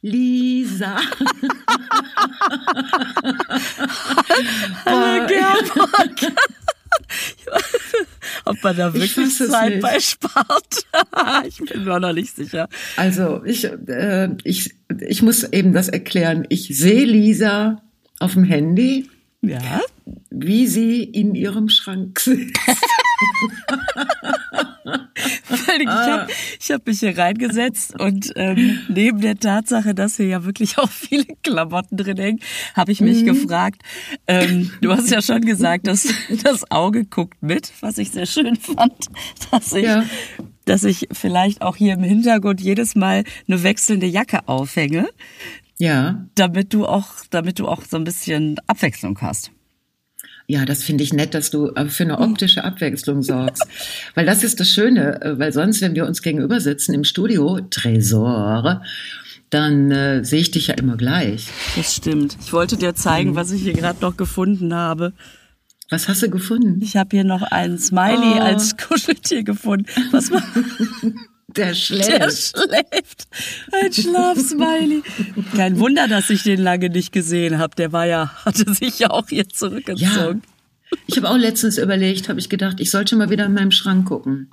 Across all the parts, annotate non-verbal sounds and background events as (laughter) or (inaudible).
Lisa. (laughs) Hallo Gerburg. Ob man da wirklich Zeit bei spart. (laughs) ich bin mir noch nicht sicher. Also ich, äh, ich, ich muss eben das erklären. Ich sehe Lisa auf dem Handy. Ja. Wie sie in ihrem Schrank sitzt. (laughs) ich habe hab mich hier reingesetzt und ähm, neben der Tatsache, dass hier ja wirklich auch viele Klamotten drin hängen, habe ich mich mhm. gefragt, ähm, du hast ja schon gesagt, dass das Auge guckt mit, was ich sehr schön fand, dass ich, ja. dass ich vielleicht auch hier im Hintergrund jedes Mal eine wechselnde Jacke aufhänge. Ja. Damit du auch, damit du auch so ein bisschen Abwechslung hast. Ja, das finde ich nett, dass du äh, für eine optische Abwechslung sorgst. (laughs) weil das ist das Schöne, äh, weil sonst, wenn wir uns gegenüber sitzen im Studio, Tresor, dann äh, sehe ich dich ja immer gleich. Das stimmt. Ich wollte dir zeigen, mhm. was ich hier gerade noch gefunden habe. Was hast du gefunden? Ich habe hier noch einen Smiley oh. als Kuscheltier gefunden. Was war? (laughs) Der schläft. Der schläft. Ein Schlafsmiley. Kein Wunder, dass ich den lange nicht gesehen habe. Der war ja, hatte sich ja auch hier zurückgezogen. Ja. Ich habe auch letztens überlegt, habe ich gedacht, ich sollte mal wieder in meinem Schrank gucken.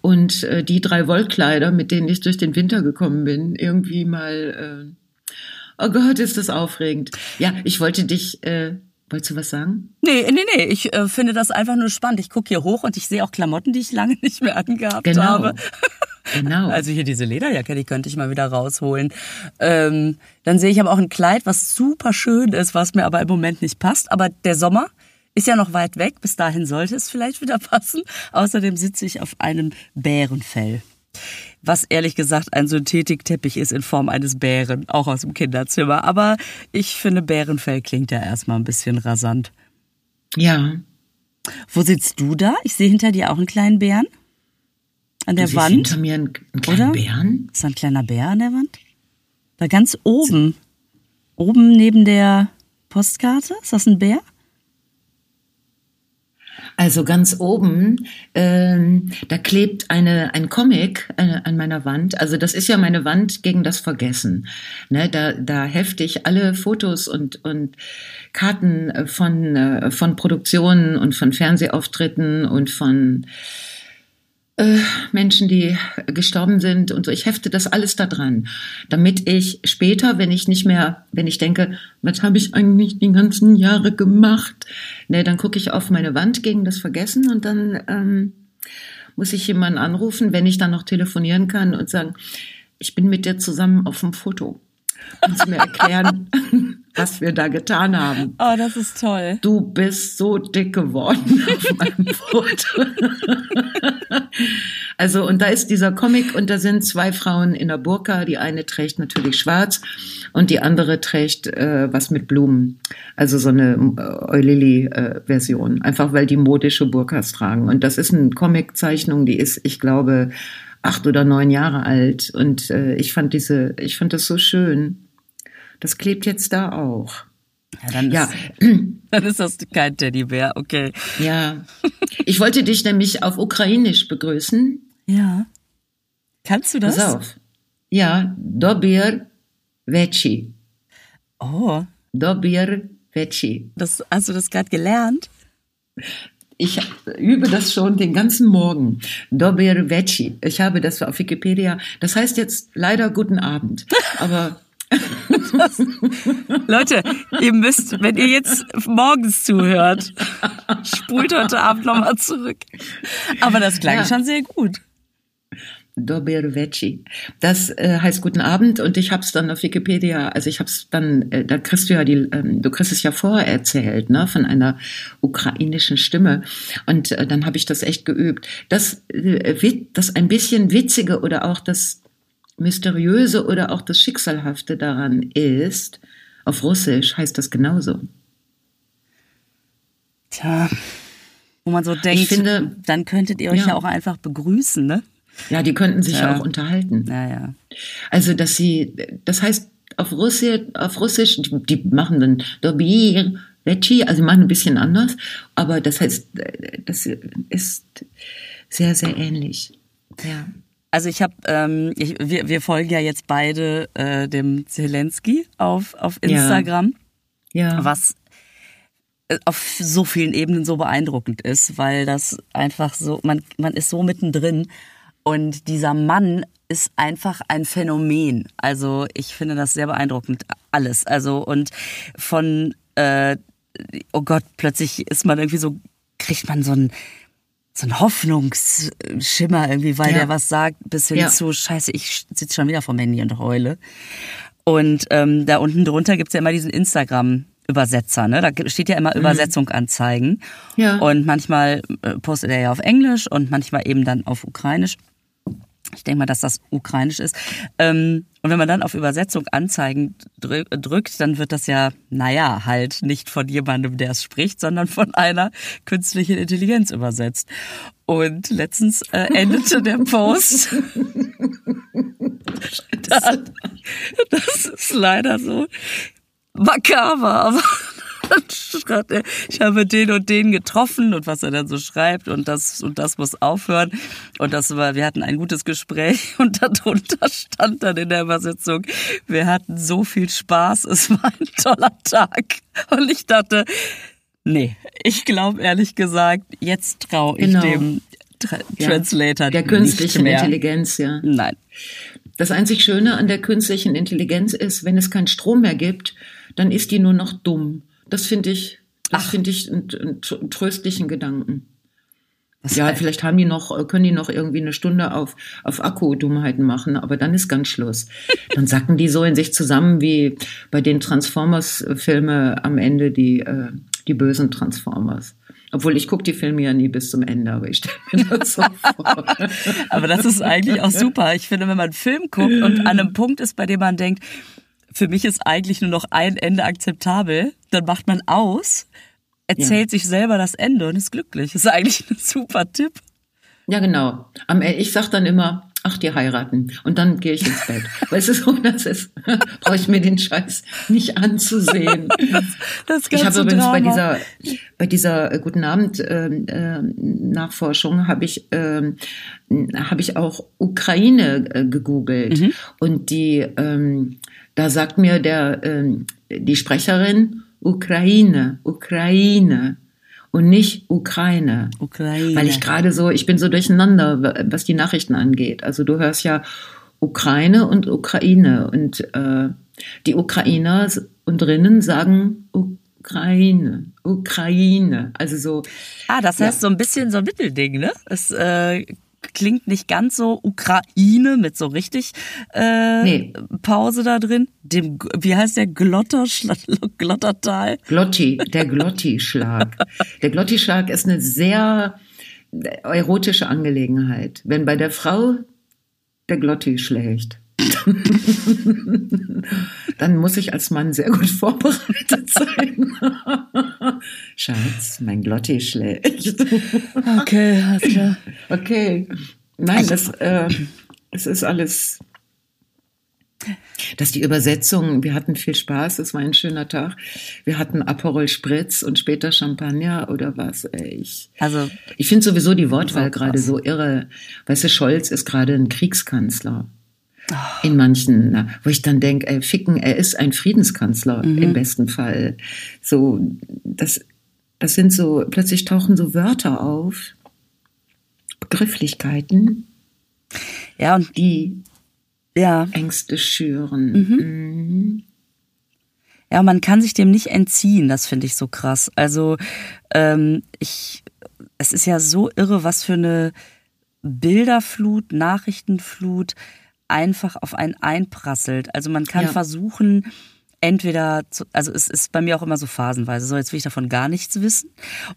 Und äh, die drei Wollkleider, mit denen ich durch den Winter gekommen bin, irgendwie mal. Äh, oh Gott, ist das aufregend. Ja, ich wollte dich. Äh, Wolltest du was sagen? Nee, nee, nee. Ich äh, finde das einfach nur spannend. Ich gucke hier hoch und ich sehe auch Klamotten, die ich lange nicht mehr angehabt genau. habe. Genau. Also hier diese Lederjacke, die könnte ich mal wieder rausholen. Ähm, dann sehe ich aber auch ein Kleid, was super schön ist, was mir aber im Moment nicht passt. Aber der Sommer ist ja noch weit weg. Bis dahin sollte es vielleicht wieder (laughs) passen. Außerdem sitze ich auf einem Bärenfell. Was ehrlich gesagt ein Synthetikteppich ist in Form eines Bären, auch aus dem Kinderzimmer. Aber ich finde, Bärenfell klingt ja erstmal ein bisschen rasant. Ja. Wo sitzt du da? Ich sehe hinter dir auch einen kleinen Bären. An der du Wand. hinter mir einen, einen kleinen oder? Bären? Ist da ein kleiner Bär an der Wand? Da ganz oben. Oben neben der Postkarte. Ist das ein Bär? Also ganz oben, ähm, da klebt eine, ein Comic äh, an meiner Wand. Also das ist ja meine Wand gegen das Vergessen. Ne, da, da hefte ich alle Fotos und, und Karten von, äh, von Produktionen und von Fernsehauftritten und von äh, Menschen, die gestorben sind und so. Ich hefte das alles da dran, damit ich später, wenn ich nicht mehr, wenn ich denke, was habe ich eigentlich die ganzen Jahre gemacht, ne, dann gucke ich auf meine Wand gegen das Vergessen und dann ähm, muss ich jemanden anrufen, wenn ich dann noch telefonieren kann und sagen, ich bin mit dir zusammen auf dem Foto. Und sie mir erklären, (laughs) (laughs) was wir da getan haben. Oh, das ist toll. Du bist so dick geworden (laughs) auf meinem Foto. (laughs) also, und da ist dieser Comic und da sind zwei Frauen in der Burka. Die eine trägt natürlich schwarz und die andere trägt äh, was mit Blumen. Also so eine äh, Eulili-Version. Einfach weil die modische Burkas tragen. Und das ist eine Comic-Zeichnung, die ist, ich glaube, acht oder neun Jahre alt. Und äh, ich fand diese, ich fand das so schön. Das klebt jetzt da auch. Ja, dann, ja. Ist, (clears throat) dann ist das kein Teddybär, okay. Ja. Ich wollte dich nämlich auf Ukrainisch begrüßen. Ja. Kannst du das? Pass auf. Ja, Dobir Vechi. Oh. Dobir Vechi. Das, hast du das gerade gelernt? Ich übe das schon den ganzen Morgen. Dobir Vechi. Ich habe das auf Wikipedia. Das heißt jetzt leider guten Abend. Aber das, Leute, ihr müsst, wenn ihr jetzt morgens zuhört, spult heute Abend nochmal zurück. Aber das klang ja. schon sehr gut. Dober Vecchi. Das äh, heißt guten Abend und ich habe es dann auf Wikipedia, also ich habe es dann, äh, da kriegst du ja die, ähm, du kriegst es ja vorher erzählt, ne, von einer ukrainischen Stimme und äh, dann habe ich das echt geübt. Das, äh, das ein bisschen witzige oder auch das Mysteriöse oder auch das Schicksalhafte daran ist, auf Russisch heißt das genauso. Tja, wo man so denkt, finde, dann könntet ihr euch ja. ja. auch einfach begrüßen, ne? Ja, die könnten sich ja. auch unterhalten. Ja, ja. Also, dass sie, das heißt, auf Russisch, auf Russisch, die, die machen dann Dobir, Vecchi, also machen ein bisschen anders, aber das heißt, das ist sehr, sehr ähnlich. Ja. Also ich habe, ähm, ich, wir, wir folgen ja jetzt beide äh, dem Zelensky auf, auf Instagram, Ja. ja. was äh, auf so vielen Ebenen so beeindruckend ist, weil das einfach so, man, man ist so mittendrin und dieser Mann ist einfach ein Phänomen. Also ich finde das sehr beeindruckend, alles. Also und von, äh, oh Gott, plötzlich ist man irgendwie so, kriegt man so ein so ein Hoffnungsschimmer irgendwie, weil Ja. der was sagt, bis hin Ja. zu Scheiße, ich sitze schon wieder vom Handy und heule. Und ähm, da unten drunter gibt's ja immer diesen Instagram-Übersetzer, ne? Da steht ja immer Übersetzung anzeigen. Mhm. Ja. Und manchmal äh, postet er ja auf Englisch und manchmal eben dann auf Ukrainisch. Ich denke mal, dass das ukrainisch ist. Ähm, und wenn man dann auf Übersetzung anzeigen drü- drückt, dann wird das ja, naja, halt nicht von jemandem, der es spricht, sondern von einer künstlichen Intelligenz übersetzt. Und letztens äh, (laughs) endete der Post. da, (laughs) das ist leider so makaber, aber er, (laughs) ich habe den und den getroffen und was er dann so schreibt und das und das muss aufhören und das war, wir hatten ein gutes Gespräch (laughs) und darunter stand dann in der Übersetzung, wir hatten so viel Spaß, es war ein toller Tag und ich dachte, nee, ich glaube ehrlich gesagt, jetzt traue ich Genau. dem Tra Ja. Translator Der nicht künstlichen. Intelligenz, ja. Nein. Das einzig Schöne an der künstlichen Intelligenz ist, wenn es keinen Strom mehr gibt, dann ist die nur noch dumm. Das finde ich, das finde ich einen, einen tr- tröstlichen Gedanken. Was Ja, vielleicht haben die noch, äh, können die noch irgendwie eine Stunde auf, auf Akku-Dummheiten machen, aber dann ist ganz Schluss. (laughs) Dann sacken die so in sich zusammen wie bei den Transformers-Filme am Ende die, äh, die bösen Transformers. Obwohl ich gucke die Filme ja nie bis zum Ende, aber ich stelle mir das so vor. (laughs) Aber das ist eigentlich auch super. Ich finde, wenn man einen Film guckt und an einem Punkt ist, bei dem man denkt, für mich ist eigentlich nur noch ein Ende akzeptabel, dann macht man aus, erzählt sich selber das Ende und ist glücklich. Das ist eigentlich ein super Tipp. Ja, genau. Ende, ich sag dann immer, ach, die heiraten. Und dann gehe ich ins Bett. (laughs) Weißt du, so, das ist, (laughs) brauche ich mir den Scheiß nicht anzusehen. (laughs) Das Ich ganze habe übrigens bei Drama. dieser, bei dieser äh, Guten Abend ähm, äh, Nachforschung habe ich, ähm, habe ich auch Ukraine äh, gegoogelt Mhm. und die, ähm, da sagt mir der, ähm, die Sprecherin Ukraine, Ukraine und nicht Ukraine. Ukraine. Weil ich gerade so, ich bin so durcheinander, was die Nachrichten angeht. Also du hörst ja Ukraine und Ukraine und äh, die Ukrainer und drinnen sagen Ukraine, Ukraine. Also so, ah, das heißt so ein bisschen so ein Mittelding, ne? Es äh, klingt nicht ganz so Ukraine mit so richtig äh, Nee. Pause da drin. Dem, wie heißt der Glotter, (laughs) Glottertal? Glotti, der Glotti-Schlag. Der Glotti-Schlag ist eine sehr erotische Angelegenheit. Wenn bei der Frau der Glotti schlägt, (laughs) dann muss ich als Mann sehr gut vorbereitet sein. (laughs) Schatz, mein Glotti schlägt. Okay, alles klar. Okay. Nein, das, äh, es ist alles. Dass die Übersetzung, wir hatten viel Spaß, es war ein schöner Tag. Wir hatten Aperol Spritz und später Champagner oder was. Ey, Ich, Also ich finde sowieso die Wortwahl gerade so irre. Weißt du, Scholz ist gerade ein Kriegskanzler. In manchen, wo ich dann denke, ey, ficken, er ist ein Friedenskanzler Mhm. im besten Fall. So, das, das sind so, plötzlich tauchen so Wörter auf, Begrifflichkeiten, ja und die ja, Ängste schüren. Mhm. Mhm. ja, man kann sich dem nicht entziehen. Das finde ich so krass. Also ähm, ich, es ist ja so irre, was für eine Bilderflut, Nachrichtenflut einfach auf einen einprasselt. Also man kann Ja. versuchen, entweder, zu, also es ist bei mir auch immer so phasenweise, so jetzt will ich davon gar nichts wissen.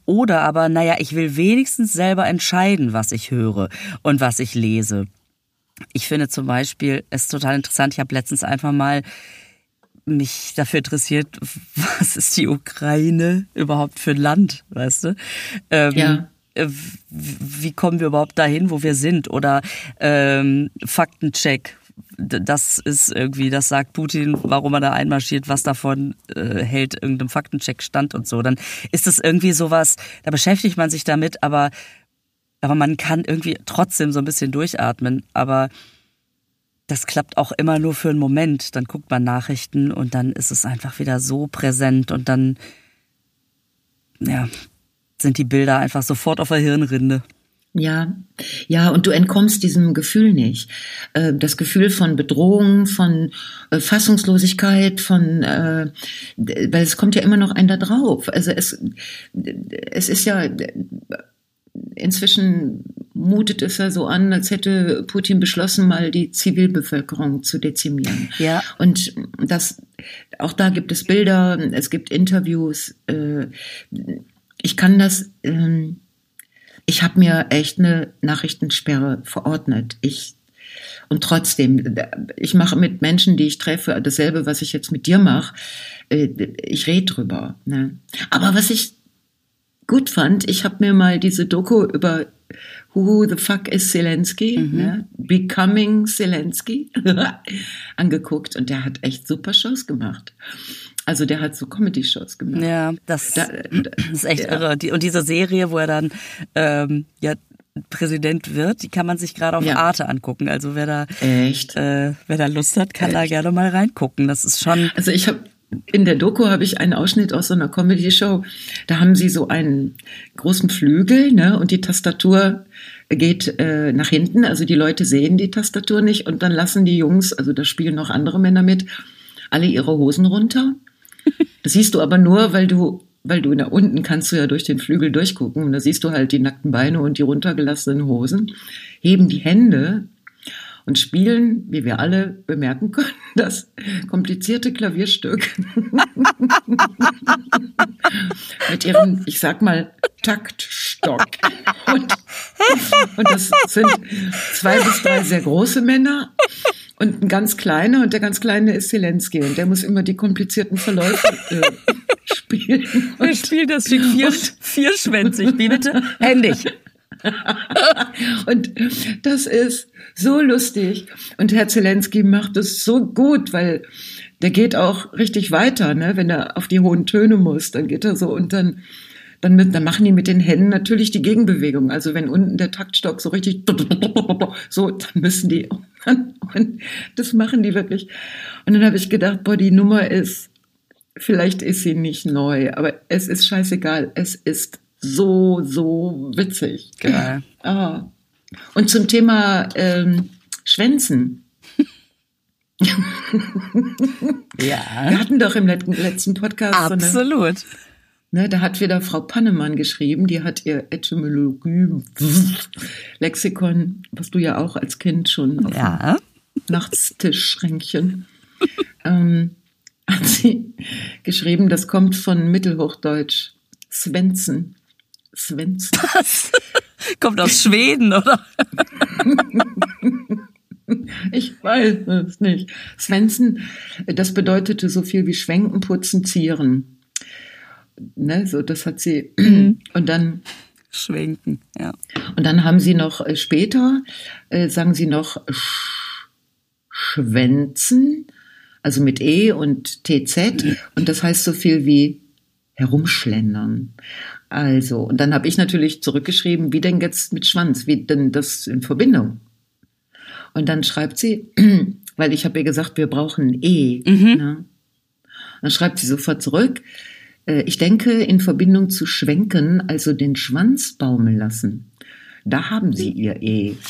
Oder aber, naja, ich will wenigstens selber entscheiden, was ich höre und was ich lese. Ich finde zum Beispiel, es ist total interessant, ich habe letztens einfach mal mich dafür interessiert, (laughs) was ist die Ukraine überhaupt für ein Land, weißt du? Ähm, Ja. Äh, Wie kommen wir überhaupt dahin, wo wir sind? Oder ähm, Faktencheck. Das ist irgendwie, das sagt Putin, warum er da einmarschiert, was davon äh, hält irgendeinem Faktencheck stand und so. Dann ist das irgendwie sowas, da beschäftigt man sich damit, aber aber man kann irgendwie trotzdem so ein bisschen durchatmen. Aber das klappt auch immer nur für einen Moment. Dann guckt man Nachrichten und dann ist es einfach wieder so präsent und dann, ja, sind die Bilder einfach sofort auf der Hirnrinde. Ja, ja, und du entkommst diesem Gefühl nicht. Äh, das Gefühl von Bedrohung, von äh, Fassungslosigkeit, von, äh, weil es kommt ja immer noch ein da drauf. Also es, es ist ja, inzwischen mutet es ja so an, als hätte Putin beschlossen, mal die Zivilbevölkerung zu dezimieren. Ja. Und das, auch da gibt es Bilder, es gibt Interviews. Ich kann das, ähm, ich habe mir echt eine Nachrichtensperre verordnet. Ich und trotzdem, ich mache mit Menschen, die ich treffe, dasselbe, was ich jetzt mit dir mache. Äh, ich rede drüber. Ne? Aber was ich gut fand, ich habe mir mal diese Doku über Who the fuck is Zelensky, mhm. ne? Becoming Zelensky, (laughs) angeguckt und der hat echt super Shows gemacht. Also der hat so Comedy-Shows gemacht. Ja, das, da, das ist echt ja. irre. Die, und diese Serie, wo er dann ähm, ja Präsident wird, die kann man sich gerade auf ja. Arte angucken. Also wer da echt, äh, wer da Lust hat, kann echt? da gerne mal reingucken. Das ist schon. Also ich habe in der Doku habe ich einen Ausschnitt aus so einer Comedy-Show. Da haben sie so einen großen Flügel, ne, und die Tastatur geht äh, nach hinten. Also die Leute sehen die Tastatur nicht und dann lassen die Jungs, also da spielen noch andere Männer mit, alle ihre Hosen runter das siehst du aber nur, weil du, weil du da unten kannst du ja durch den Flügel durchgucken. Und da siehst du halt die nackten Beine und die runtergelassenen Hosen, heben die Hände und spielen, wie wir alle bemerken können, (laughs) das komplizierte Klavierstück. (laughs) Mit ihrem, ich sag mal, Taktstock. Und, und das sind zwei bis drei sehr große Männer und ein ganz kleiner und der ganz kleine ist Zelensky und der muss immer die komplizierten Verläufe äh, (laughs) spielen. Und, spielt das Stück vier, vierschwänzig, wie bitte? Händig. (laughs) und das ist so lustig und Herr Zelensky macht es so gut, weil der geht auch richtig weiter, ne? wenn er auf die hohen Töne muss, dann geht er so und dann dann, mit, dann machen die mit den Händen natürlich die Gegenbewegung. Also wenn unten der Taktstock so richtig so, dann müssen die (laughs) und das machen die wirklich. Und dann habe ich gedacht, boah, die Nummer ist, vielleicht ist sie nicht neu, aber es ist scheißegal. Es ist so, so witzig. Geil. Ah. Und zum Thema ähm, Schwänzen. (laughs) ja. Wir hatten doch im letzten Podcast Absolut. So eine, Ne, da hat wieder Frau Pannemann geschrieben, die hat ihr Etymologie-Lexikon, was du ja auch als Kind schon auf ja. Nachtstischschränkchen, ähm, hat sie geschrieben, das kommt von Mittelhochdeutsch. Svensson. Svensson. Was? Kommt aus Schweden, oder? Ich weiß es nicht. Svensson, das bedeutete so viel wie schwenken, putzen, zieren ne, so das hat sie mhm. und dann schwenken, ja. Und dann haben sie noch äh, später äh, sagen sie noch sch schwänzen, also mit e und tz und das heißt so viel wie herumschlendern. Also, und dann habe ich natürlich zurückgeschrieben, wie denn jetzt mit Schwanz, wie denn das in Verbindung? Und dann schreibt sie, (clears throat) weil ich habe ihr gesagt, wir brauchen E. Mhm. Ne? Dann schreibt sie sofort zurück, ich denke in Verbindung zu schwenken, also den Schwanz baumeln lassen. Da haben Sie Ihr E. (laughs)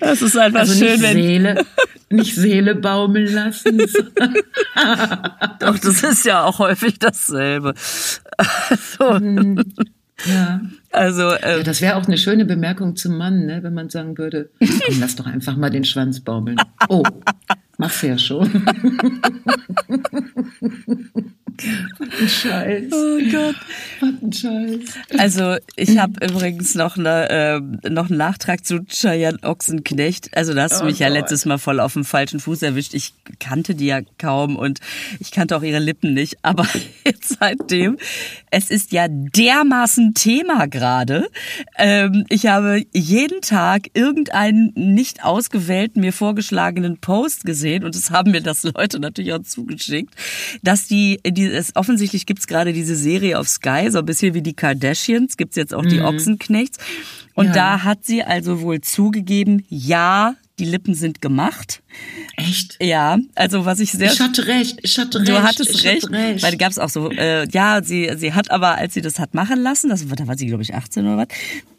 Das ist einfach also schön, nicht wenn Seele, nicht Seele baumeln lassen. (laughs) Doch, das ist ja auch häufig dasselbe. So. Mhm. Ja. Also, äh, ja, das wäre auch eine schöne Bemerkung zum Mann, ne, wenn man sagen würde, (laughs) lass doch einfach mal den Schwanz baumeln. Oh, mach's ja schon. (laughs) Was ein Scheiß. Oh Gott. Was ein Scheiß. Also ich habe übrigens noch, eine, äh, noch einen Nachtrag zu Cheyenne Ochsenknecht. Also da hast du oh mich ja letztes Mal voll auf dem falschen Fuß erwischt. Ich kannte die ja kaum und ich kannte auch ihre Lippen nicht. Aber (laughs) jetzt seitdem, es ist ja dermaßen Thema gerade. Ähm, ich habe jeden Tag irgendeinen nicht ausgewählten, mir vorgeschlagenen Post gesehen und es haben mir das Leute natürlich auch zugeschickt, dass die, die es offensichtlich gibt's gerade diese Serie auf Sky, so ein bisschen wie die Kardashians, gibt's jetzt auch die Ochsenknechts. Und Ja. da hat sie also wohl zugegeben, ja, die Lippen sind gemacht. Echt? Ja, also was ich sehr Ich hatte recht, ich hatte recht. Du hattest ich recht, Hatte recht. weil da gab es auch so, äh, ja, sie, sie hat aber, als sie das hat machen lassen, das, da war sie, glaube ich, 18 oder was,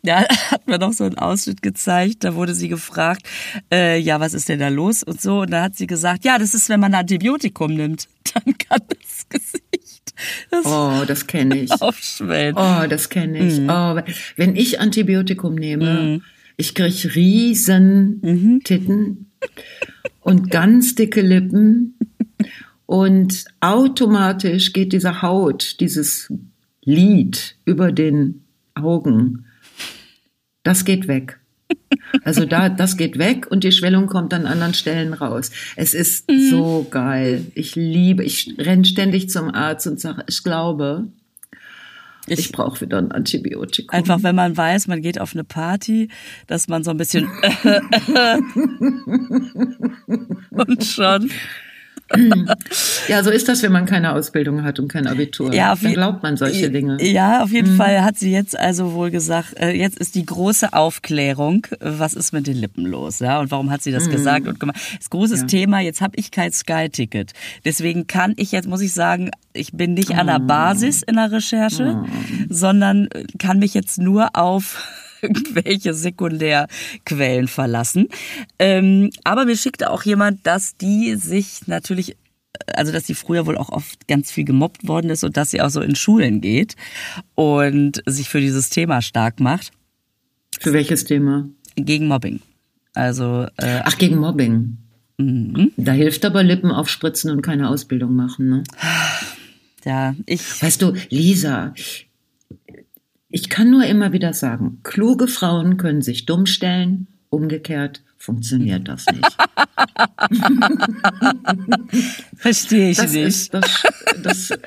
da (laughs) hat mir noch so einen Ausschnitt gezeigt, da wurde sie gefragt, äh, ja, was ist denn da los und so, und da hat sie gesagt, ja, das ist, wenn man ein Antibiotikum nimmt, (laughs) dann kann das (laughs) Gesicht das Oh, das kenne (laughs) ich. aufschwellen. Oh, das kenne ich. Mhm. Oh, wenn ich Antibiotikum nehme, ich krieg riesen Mhm. Titten und ganz dicke Lippen und automatisch geht diese Haut, dieses Lid über den Augen, das geht weg. Also da, das geht weg und die Schwellung kommt an anderen Stellen raus. Es ist Mhm. so geil. Ich liebe, ich renn ständig zum Arzt und sage, ich glaube, ich, Ich- brauche wieder ein Antibiotikum. Einfach, wenn man weiß, man geht auf eine Party, dass man so ein bisschen (laughs) (laughs) und schon. Ja, so ist das, wenn man keine Ausbildung hat und kein Abitur. Ja, auf Dann glaubt man solche Dinge. Ja, auf jeden Fall hat sie jetzt also wohl gesagt, äh, jetzt ist die große Aufklärung, was ist mit den Lippen los, ja, und warum hat sie das gesagt und gemacht. Das großes Ja. Thema, jetzt habe ich kein Sky-Ticket. Deswegen kann ich jetzt, muss ich sagen, ich bin nicht an der Basis in der Recherche, sondern äh, kann mich jetzt nur auf irgendwelche Sekundärquellen verlassen. Ähm, aber mir schickte auch jemand, dass die sich natürlich also dass sie früher wohl auch oft ganz viel gemobbt worden ist und dass sie auch so in Schulen geht und sich für dieses Thema stark macht Für welches Thema? gegen Mobbing. Also äh, Ach, gegen Mobbing. Mhm. Da hilft aber Lippen aufspritzen und keine Ausbildung machen. Ne? ja, ich Weißt du, Lisa, ich kann nur immer wieder sagen, kluge Frauen können sich dumm stellen, umgekehrt funktioniert das nicht. verstehe ich Das nicht. ist das, das (laughs)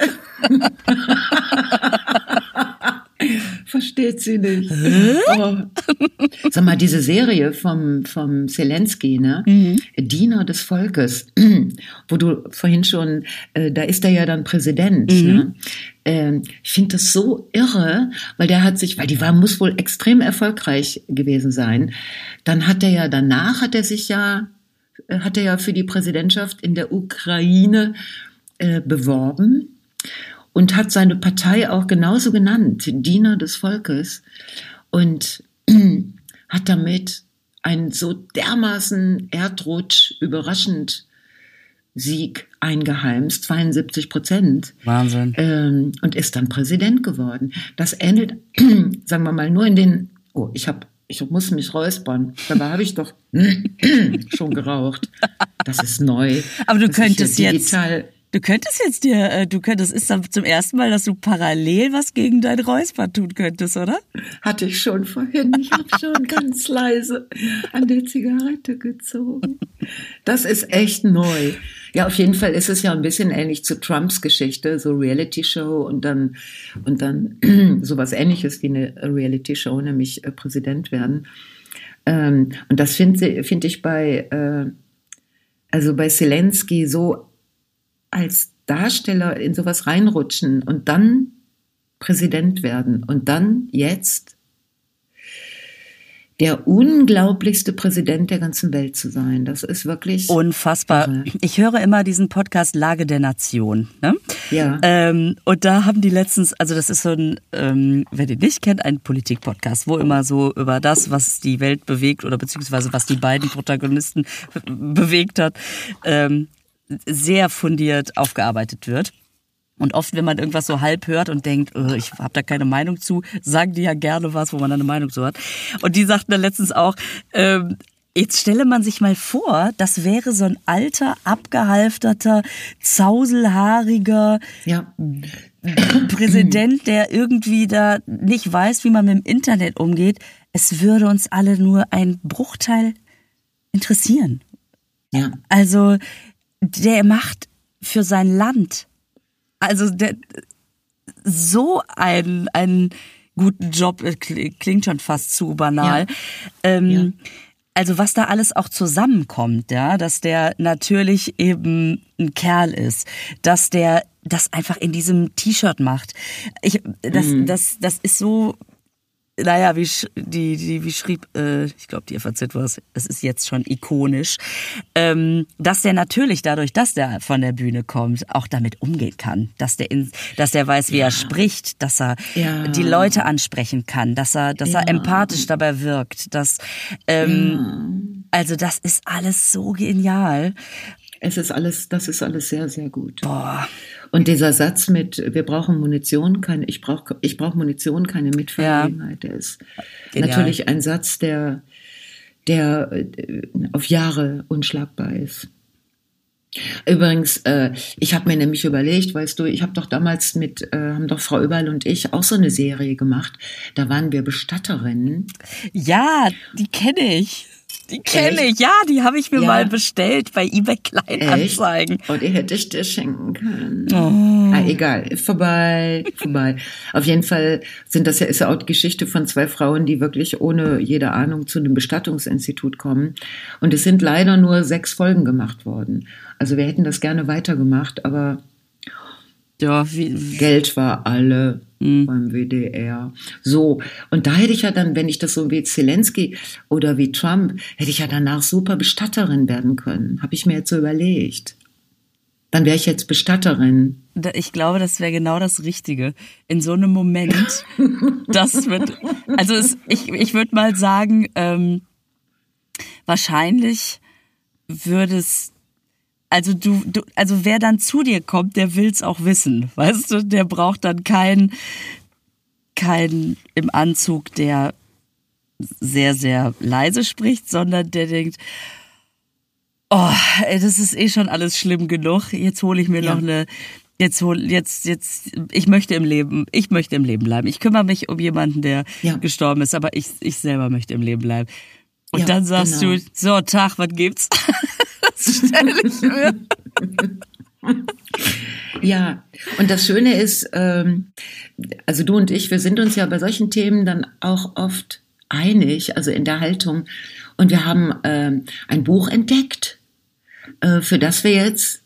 Versteht sie nicht. Oh. Sag mal, diese Serie vom, vom Zelensky, ne? Diener des Volkes, (clears throat) wo du vorhin schon, äh, da ist er ja dann Präsident, ne? Ähm, ich finde das so irre, weil der hat sich, weil die war, muss wohl extrem erfolgreich gewesen sein. Dann hat er ja, danach hat er sich ja, äh, hat er ja für die Präsidentschaft in der Ukraine äh, beworben und hat seine Partei auch genauso genannt, Diener des Volkes, und (clears throat) hat damit einen so dermaßen Erdrutsch überraschend Sieg eingeheimst, 72 Prozent. Wahnsinn. Ähm, und ist dann Präsident geworden. Das endet, (clears throat) sagen wir mal, nur in den, oh, ich habe ich muss mich räuspern. Dabei habe ich doch (clears throat) schon geraucht. Das ist neu. Aber du Das könntest ja jetzt. Du könntest jetzt dir, äh, du könntest, ist dann zum ersten Mal, dass du parallel was gegen dein Räusper tun könntest, oder? Hatte ich schon vorhin. Ich habe schon (laughs) ganz leise an der Zigarette gezogen. Das ist echt neu. Ja, auf jeden Fall ist es ja ein bisschen ähnlich zu Trumps Geschichte, so Reality-Show und dann und dann (clears throat) sowas Ähnliches wie eine Reality-Show, nämlich äh, Präsident werden. Ähm, und das finde finde ich bei äh, also bei Zelensky so als Darsteller in sowas reinrutschen und dann Präsident werden und dann jetzt der unglaublichste Präsident der ganzen Welt zu sein. Das ist wirklich Unfassbar. Irre. Ich höre immer diesen Podcast Lage der Nation. Ne? Ja. Ähm, und da haben die letztens, also das ist so ein, ähm, wer den nicht kennt, ein Politik-Podcast, wo immer so über das, was die Welt bewegt oder beziehungsweise was die beiden Protagonisten bewegt hat, ähm, sehr fundiert aufgearbeitet wird. Und oft, wenn man irgendwas so halb hört und denkt, äh, ich habe da keine Meinung zu, sagen die ja gerne was, wo man da eine Meinung zu hat. Und die sagten dann letztens auch, ähm, Jetzt stelle man sich mal vor, das wäre so ein alter, abgehalfterter, zauselhaariger ja. Präsident, der irgendwie da nicht weiß, wie man mit dem Internet umgeht. Es würde uns alle nur ein Bruchteil interessieren. Ja. Also der macht für sein Land, also der so einen, einen guten Job, äh, klingt schon fast zu banal. Ähm, also was da alles auch zusammenkommt, ja, dass der natürlich eben ein Kerl ist, dass der das einfach in diesem T-Shirt macht. Ich, das, mhm. das, das ist so naja, wie, die, die, wie schrieb, äh, ich glaube, die FAZ war es, es ist jetzt schon ikonisch, ähm, dass der natürlich dadurch, dass der von der Bühne kommt, auch damit umgehen kann. Dass der, in, dass der weiß, wie ja. er spricht, dass er ja. die Leute ansprechen kann, dass er, dass ja. er empathisch dabei wirkt. Dass, ähm, Also das ist alles so genial. Es ist alles, das ist alles sehr, sehr gut. Boah. Und dieser Satz mit, wir brauchen Munition, keine, ich brauche ich brauch Munition, keine Mitverlegenheit, ja. der ist Genial. natürlich ein Satz, der, der äh, auf Jahre unschlagbar ist. Übrigens, äh, ich habe mir nämlich überlegt, weißt du, ich habe doch damals mit, äh, haben doch Frau Überl und ich auch so eine Serie gemacht. Da waren wir Bestatterinnen. Ja, die kenne ich. Die kenne ich, ja, die habe ich mir ja. mal bestellt bei eBay Kleinanzeigen. Echt? Oh, die hätte ich dir schenken können. Oh. Ah, egal, vorbei, vorbei. Auf jeden Fall sind das ja, ist ja auch die Geschichte von zwei Frauen, die wirklich ohne jede Ahnung zu einem Bestattungsinstitut kommen. Und es sind leider nur sechs Folgen gemacht worden. Also wir hätten das gerne weitergemacht, aber ja, wie, Geld war alle mhm. beim WDR. So, und da hätte ich ja dann, wenn ich das so wie Zelensky oder wie Trump, hätte ich ja danach super Bestatterin werden können. Habe ich mir jetzt so überlegt. Dann wäre ich jetzt Bestatterin. Ich glaube, das wäre genau das Richtige. In so einem Moment, (laughs) das wird, also es, ich, ich würde mal sagen, ähm, wahrscheinlich würde es also du, du, also wer dann zu dir kommt, der will's auch wissen, weißt du? Der braucht dann keinen, keinen im Anzug, der sehr, sehr leise spricht, sondern der denkt, oh, ey, das ist eh schon alles schlimm genug. Jetzt hole ich mir ja. noch eine, jetzt hol, jetzt, jetzt, ich möchte im Leben, ich möchte im Leben bleiben. Ich kümmere mich um jemanden, der ja. gestorben ist, aber ich, ich selber möchte im Leben bleiben. Und ja, dann sagst genau. du, so, Tag, was gibt's? (laughs) das stelle ich mir. Ja, und das Schöne ist, ähm, also du und ich, wir sind uns ja bei solchen Themen dann auch oft einig, also in der Haltung. Und wir haben ähm, ein Buch entdeckt, äh, für das wir jetzt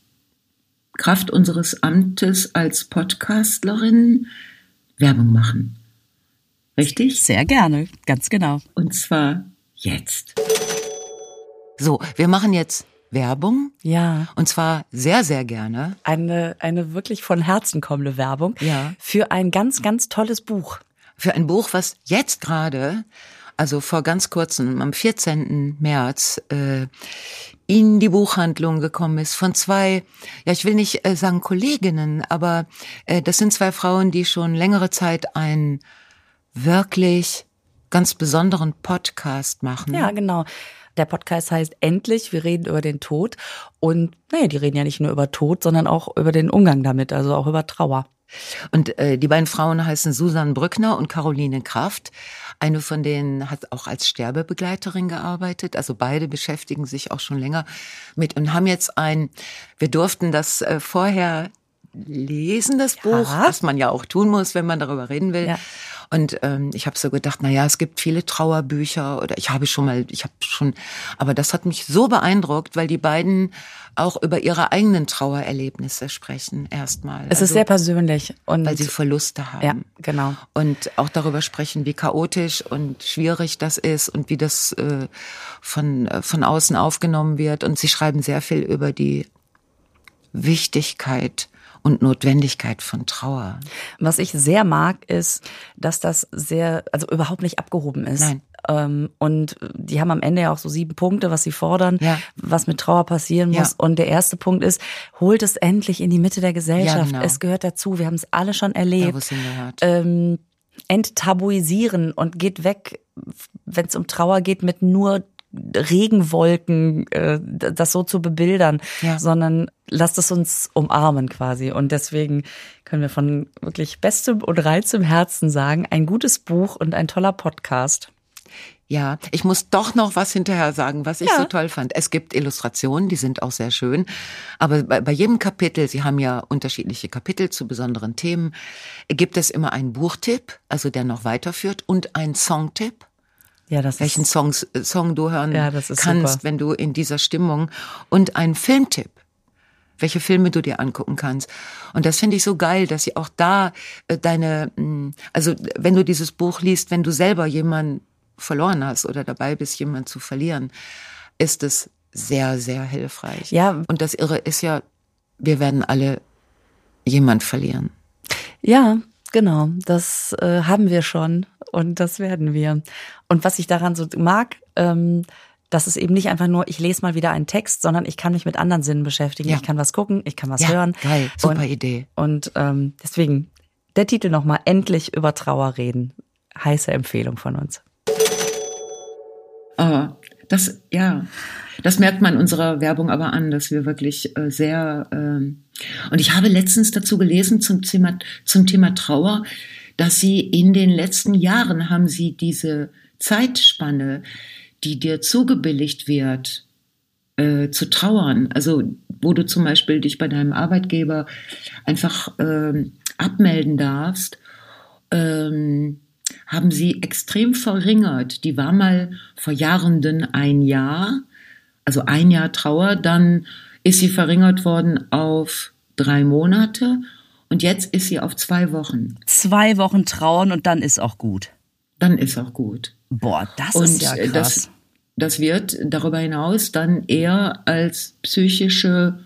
Kraft unseres Amtes als Podcastlerin Werbung machen. Richtig? Sehr gerne, ganz genau. Und zwar jetzt. So, wir machen jetzt Werbung. Ja. Und zwar sehr, sehr gerne. Eine, eine wirklich von Herzen kommende Werbung. Ja. Für ein ganz, ganz tolles Buch. Für ein Buch, was jetzt gerade, also vor ganz kurzem, am 14. März, äh, in die Buchhandlung gekommen ist von zwei, ja, ich will nicht äh, sagen Kolleginnen, aber äh, das sind zwei Frauen, die schon längere Zeit ein wirklich ganz besonderen Podcast machen. Ja, genau. Der Podcast heißt Endlich, wir reden über den Tod. Und naja, die reden ja nicht nur über Tod, sondern auch über den Umgang damit, also auch über Trauer. Und äh, die beiden Frauen heißen Susan Brückner und Caroline Kraft. Eine von denen hat auch als Sterbebegleiterin gearbeitet. Also beide beschäftigen sich auch schon länger mit und haben jetzt ein, wir durften das äh, vorher lesen, das Buch, was man ja auch tun muss, wenn man darüber reden will. Ja. Und ähm, ich habe so gedacht, na ja, es gibt viele Trauerbücher oder ich habe schon mal, ich habe schon, aber das hat mich so beeindruckt, weil die beiden auch über ihre eigenen Trauererlebnisse sprechen erstmal. Es also, ist sehr persönlich und weil sie Verluste haben. Ja, genau. Und auch darüber sprechen, wie chaotisch und schwierig das ist und wie das äh, von äh, von außen aufgenommen wird. Und sie schreiben sehr viel über die Wichtigkeit und Notwendigkeit von Trauer. Was ich sehr mag, ist, dass das sehr, also überhaupt nicht abgehoben ist. Nein. Ähm, und die haben am Ende ja auch so sieben Punkte, was sie fordern, ja. was mit Trauer passieren muss. Ja. Und der erste Punkt ist, holt es endlich in die Mitte der Gesellschaft. Ja, genau. Es gehört dazu. Wir haben es alle schon erlebt. Da, ähm, enttabuisieren und geht weg, wenn es um Trauer geht, mit nur Regenwolken, äh, das so zu bebildern, ja. sondern lasst es uns umarmen quasi. Und deswegen können wir von wirklich bestem und reizem Herzen sagen, ein gutes Buch und ein toller Podcast. Ja, ich muss doch noch was hinterher sagen, was ich ja. so toll fand. Es gibt Illustrationen, die sind auch sehr schön. Aber bei, bei, jedem Kapitel, Sie haben ja unterschiedliche Kapitel zu besonderen Themen, gibt es immer einen Buchtipp, also der noch weiterführt, und einen Songtipp. Ja, das welchen ist, Songs, äh, Song du hören Ja, kannst, super. wenn du in dieser Stimmung und ein Filmtipp, welche Filme du dir angucken kannst. Und das finde ich so geil, dass sie auch da äh, deine, mh, also wenn du dieses Buch liest, wenn du selber jemanden verloren hast oder dabei bist, jemanden zu verlieren, ist es sehr, sehr hilfreich. Ja. Und das Irre ist ja, wir werden alle jemand verlieren. Ja, genau. Das äh, haben wir schon und das werden wir. Und was ich daran so mag, ähm, das ist eben nicht einfach nur, ich lese mal wieder einen Text, sondern ich kann mich mit anderen Sinnen beschäftigen. Ja. Ich kann was gucken, ich kann was Ja, hören. geil, super und, Idee. Und ähm, deswegen der Titel nochmal, endlich über Trauer reden. Heiße Empfehlung von uns. Das, ja, das merkt man unserer Werbung aber an, dass wir wirklich äh, sehr, ähm, und ich habe letztens dazu gelesen zum Thema, zum Thema Trauer, dass sie in den letzten Jahren haben sie diese Zeitspanne, die dir zugebilligt wird, äh, zu trauern. Also wo du zum Beispiel dich bei deinem Arbeitgeber einfach ähm, abmelden darfst, ähm, haben sie extrem verringert. Die war mal vor Jahrenden ein Jahr, also ein Jahr Trauer, dann ist sie verringert worden auf drei Monate und jetzt ist sie auf zwei Wochen. Zwei Wochen trauern und dann ist auch gut. Dann ist auch gut. Boah, das Und ist ja äh, krass. das, das wird darüber hinaus dann eher als psychische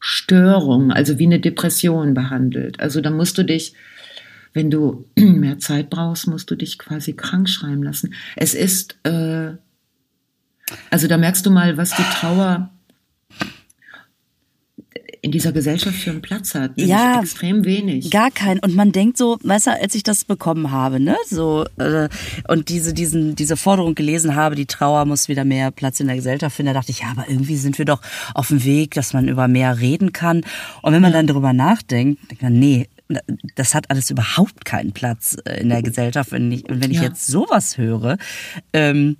Störung, also wie eine Depression behandelt. Also da musst du dich, wenn du (clears throat) mehr Zeit brauchst, musst du dich quasi krank schreiben lassen. Es ist, äh, also da merkst du mal, was die Trauer in dieser Gesellschaft für einen Platz hat. Ja. extrem wenig. Gar kein. Und man denkt so, weißt du, als ich das bekommen habe, ne, so, äh, und diese, diesen, diese Forderung gelesen habe, die Trauer muss wieder mehr Platz in der Gesellschaft finden, da dachte ich, ja, aber irgendwie sind wir doch auf dem Weg, dass man über mehr reden kann. Und wenn man dann darüber nachdenkt, denkt man, nee, das hat alles überhaupt keinen Platz äh, in der Gesellschaft. Wenn ich, und wenn ich Ja. jetzt sowas höre, ähm,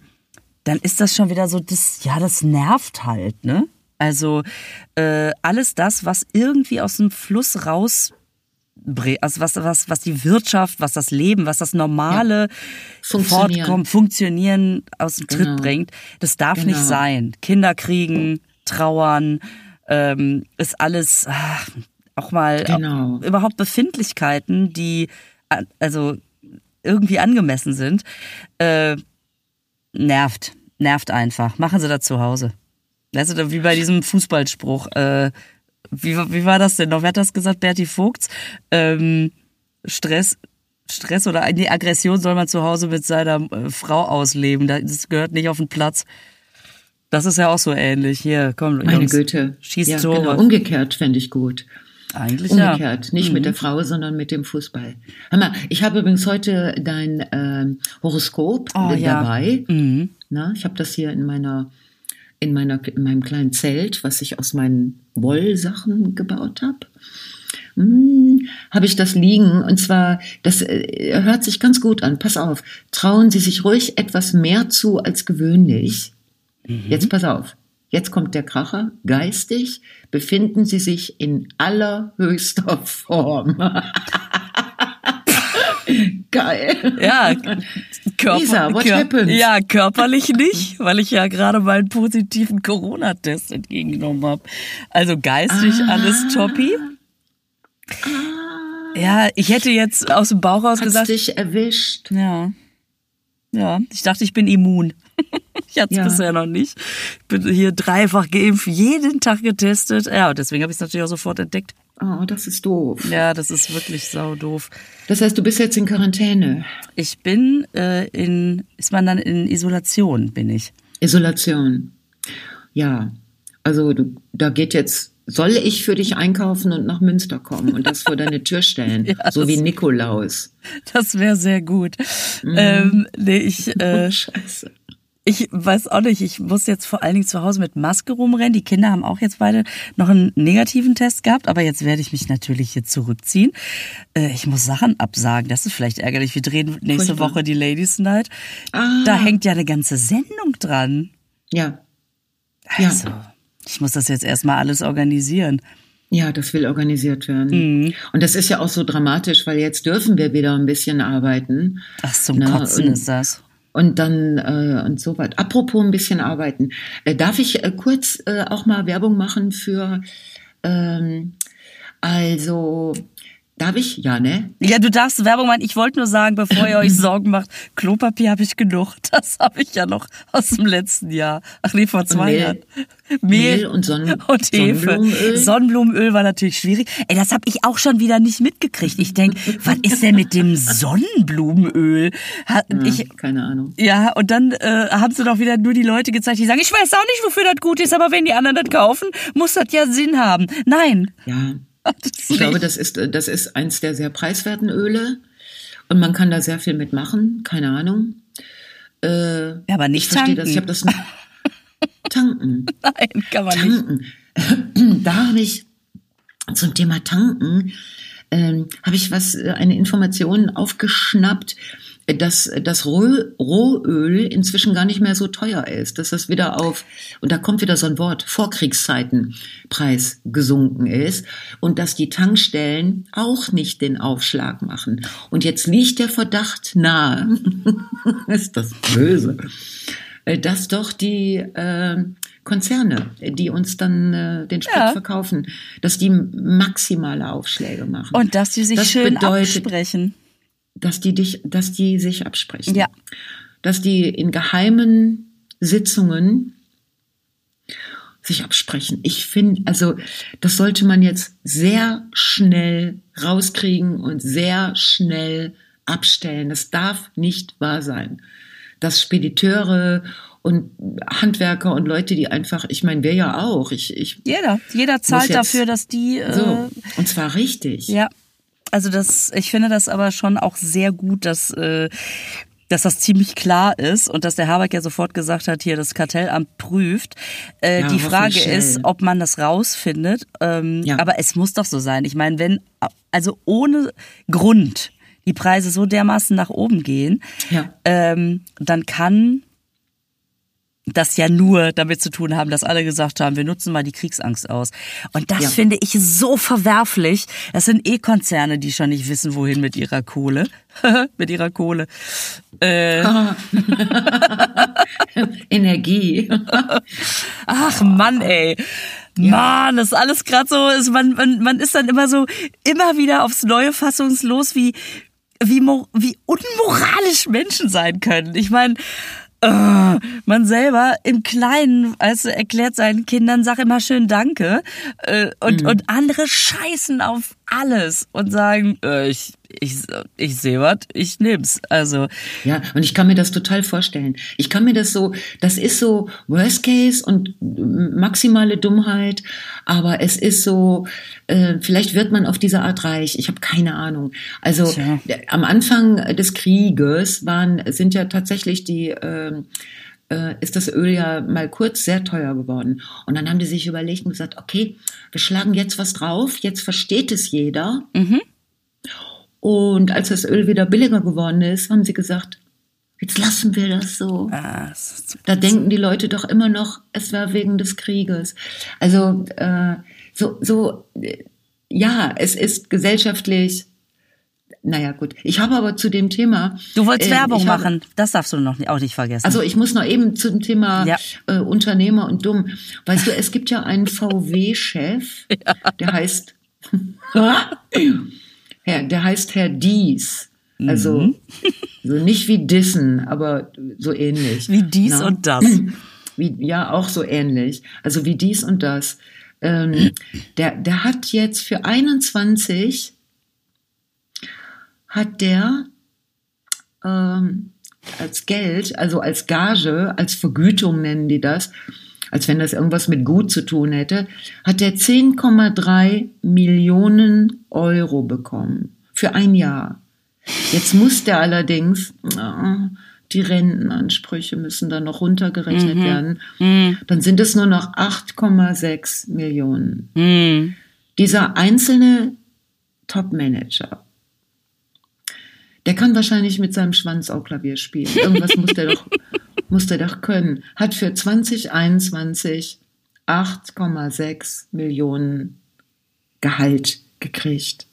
dann ist das schon wieder so, das, ja, das nervt halt, ne? Also äh, alles das, was irgendwie aus dem Fluss raus, also was, was, was die Wirtschaft, was das Leben, was das normale Funktionieren. Fortkommen, Funktionieren aus dem Tritt Genau. bringt, das darf Genau. nicht sein. Kinder kriegen, trauern, ähm, ist alles ach, auch mal Genau. überhaupt Befindlichkeiten, die äh, also irgendwie angemessen sind, äh, nervt, nervt einfach. Machen Sie das zu Hause. Weißt du, wie bei diesem Fußballspruch. Äh, wie, wie war das denn noch? Wer hat das gesagt? Berti Vogts. Ähm, Stress, Stress oder nee, Aggression soll man zu Hause mit seiner äh, Frau ausleben. Das gehört nicht auf den Platz. Das ist ja auch so ähnlich. Hier, komm, Meine Jungs, Güte. Schießt ja, Tore. Genau. Umgekehrt fände ich gut. Eigentlich Umgekehrt, ja. nicht Mhm. mit der Frau, sondern mit dem Fußball. Hör mal, ich habe übrigens heute dein ähm, Horoskop Oh, äh, ja. dabei. Mhm. Na, ich habe das hier in meiner in meiner in meinem kleinen Zelt, was ich aus meinen Wollsachen gebaut habe. Hm, habe ich das liegen und zwar das äh, hört sich ganz gut an. Pass auf, trauen Sie sich ruhig etwas mehr zu als gewöhnlich. Jetzt pass auf. Jetzt kommt der Kracher. Geistig befinden Sie sich in allerhöchster Form. (laughs) Geil. Ja, Körper, Lisa, what Kör- happened? ja, körperlich nicht, weil ich ja gerade meinen positiven Corona-Test entgegengenommen habe. Also geistig Ah. alles toppi. Ja, ich hätte jetzt aus dem Bauch raus Hat's gesagt, dich erwischt? ja. Ja, ich dachte, ich bin immun. Ich hatte es Ja. bisher noch nicht. Ich bin hier dreifach geimpft, jeden Tag getestet. Ja, und deswegen habe ich es natürlich auch sofort entdeckt. Oh, das ist doof. Ja, das ist wirklich sau doof. Das heißt, du bist jetzt in Quarantäne. Ich bin äh, in, ist man dann in Isolation, bin ich. Isolation. Ja. Also du, da geht jetzt, soll ich für dich einkaufen und nach Münster kommen und das vor deine Tür stellen? (laughs) Ja, so wie Nikolaus. Das wäre sehr gut. Mhm. Ähm, nee, ich, äh, oh, (laughs) scheiße. Ich weiß auch nicht, ich muss jetzt vor allen Dingen zu Hause mit Maske rumrennen. Die Kinder haben auch jetzt beide noch einen negativen Test gehabt, aber jetzt werde ich mich natürlich hier zurückziehen. Äh, ich muss Sachen absagen, das ist vielleicht ärgerlich. Wir drehen nächste Furchtbar. Woche die Ladies Night. Ah. Da hängt ja eine ganze Sendung dran. Ja. Ja. Also, ich muss das jetzt erstmal alles organisieren. Ja, das will organisiert werden. Und das ist ja auch so dramatisch, weil jetzt dürfen wir wieder ein bisschen arbeiten. Ach, zum Na, Kotzen ist das. Und dann äh, und so weiter. Apropos ein bisschen arbeiten. Äh, darf ich äh, kurz äh, auch mal Werbung machen für ähm, also Darf ich? Ja, ne? Ja, du darfst Werbung machen. Ich wollte nur sagen, bevor ihr euch (laughs) Sorgen macht, Klopapier habe ich genug. (laughs) Das habe ich ja noch aus dem letzten Jahr. Ach nee, vor zwei Mehl. Jahren. Mehl und Sonnen (laughs) und Hefe. Sonnenblumenöl. Sonnenblumenöl war natürlich schwierig. Ey, das habe ich auch schon wieder nicht mitgekriegt. Ich denk, was ist denn mit dem Sonnenblumenöl? Ha- Ja, Ich, keine Ahnung. ja, und dann äh, haben sie doch wieder nur die Leute gezeigt, die sagen, ich weiß auch nicht, wofür das gut ist, aber wenn die anderen das kaufen, muss das ja Sinn haben. Nein. Ja, (laughs) ich glaube, nicht. das ist, das ist eins der sehr preiswerten Öle und man kann da sehr viel mitmachen. Keine Ahnung. Äh, Ja, aber nicht ich verstehe das. Ich tanken. habe das (laughs) tanken. Nein, kann man nicht. Tanken. (clears throat) Da habe ich zum Thema Tanken ähm, habe ich was äh, eine Information aufgeschnappt, dass das Roh, Rohöl inzwischen gar nicht mehr so teuer ist, dass das wieder auf und da kommt wieder so ein Wort Vorkriegszeiten Preis gesunken ist und dass die Tankstellen auch nicht den Aufschlag machen. Und jetzt liegt der Verdacht nahe, (laughs) ist das böse, dass doch die äh, Konzerne, die uns dann äh, den Sprit Ja. verkaufen, dass die maximale Aufschläge machen. Und dass die sich Das schön bedeutet- absprechen. Dass die dich, dass die sich absprechen. Ja. Dass die in geheimen Sitzungen sich absprechen. Ich finde, also das sollte man jetzt sehr schnell rauskriegen und sehr schnell abstellen. Das darf nicht wahr sein. Dass Spediteure und Handwerker und Leute, die einfach, ich meine, wir ja auch. Ich, ich Jeder, jeder zahlt jetzt- dafür, dass die äh, so und zwar richtig. Ja, also das, ich finde das aber schon auch sehr gut, dass, äh, dass das ziemlich klar ist und dass der Habeck ja sofort gesagt hat, hier das Kartellamt prüft. Äh, Ja, die Frage ist, ob man das rausfindet. Ähm, Ja. Aber es muss doch so sein. Ich meine, wenn, also ohne Grund die Preise so dermaßen nach oben gehen, Ja. ähm, dann kann das ja nur damit zu tun haben, dass alle gesagt haben, wir nutzen mal die Kriegsangst aus. Und das Ja. finde ich so verwerflich. Das sind eh Konzerne, die schon nicht wissen, wohin mit ihrer Kohle. (laughs) mit ihrer Kohle. Äh, (laughs) Energie. (laughs) ach Mann, ey. Mann, das ist alles gerade so, ist, man, man, man ist dann immer so, immer wieder aufs Neue fassungslos, wie, wie, wie unmoralisch Menschen sein können. Ich meine, äh, man selber im Kleinen, also erklärt seinen Kindern, sag immer schön Danke. Äh, und, Mhm. und andere scheißen auf alles und sagen, äh, ich, ich, ich sehe was, ich nehm's. Also, Ja, und ich kann mir das total vorstellen. Ich kann mir das so, das ist so Worst Case und maximale Dummheit, aber es ist so, äh, vielleicht wird man auf diese Art reich. Ich habe keine Ahnung. Also Tja. am Anfang des Krieges waren, sind ja tatsächlich die ähm, äh, ist das Öl ja mal kurz sehr teuer geworden. Und dann haben die sich überlegt und gesagt, okay, wir schlagen jetzt was drauf, jetzt versteht es jeder. Und als das Öl wieder billiger geworden ist, haben sie gesagt, jetzt lassen wir das so. ah, ist- Da denken die Leute doch immer noch, es war wegen des Krieges. Also äh, so, so äh, ja, es ist gesellschaftlich. Naja, gut. Ich habe aber zu dem Thema. du wolltest äh, Werbung habe- machen. Das darfst du noch nicht, auch nicht vergessen. Also ich muss noch eben zum Thema Ja. äh, Unternehmer und dumm. Weißt du, es gibt ja einen VW-Chef, (laughs) der heißt, (laughs) ja, der heißt Herr Dies. Also Mhm. (laughs) so nicht wie Dissen, aber so ähnlich. Wie dies Na? und das. (clears throat) Wie, ja, auch so ähnlich. Also wie dies und das. Ähm, der, der hat jetzt für 21 hat der ähm, als Geld, also als Gage, als Vergütung nennen die das, als wenn das irgendwas mit Gut zu tun hätte, hat der 10,3 Millionen Euro bekommen für ein Jahr. Jetzt muss der allerdings, äh, die Rentenansprüche müssen dann noch runtergerechnet werden, dann sind es nur noch 8,6 Millionen. Hm. Dieser einzelne Top-Manager, der kann wahrscheinlich mit seinem Schwanz auch Klavier spielen. Irgendwas muss der doch, (laughs) muss der doch können. Hat für 2021 8,6 Millionen Gehalt gekriegt.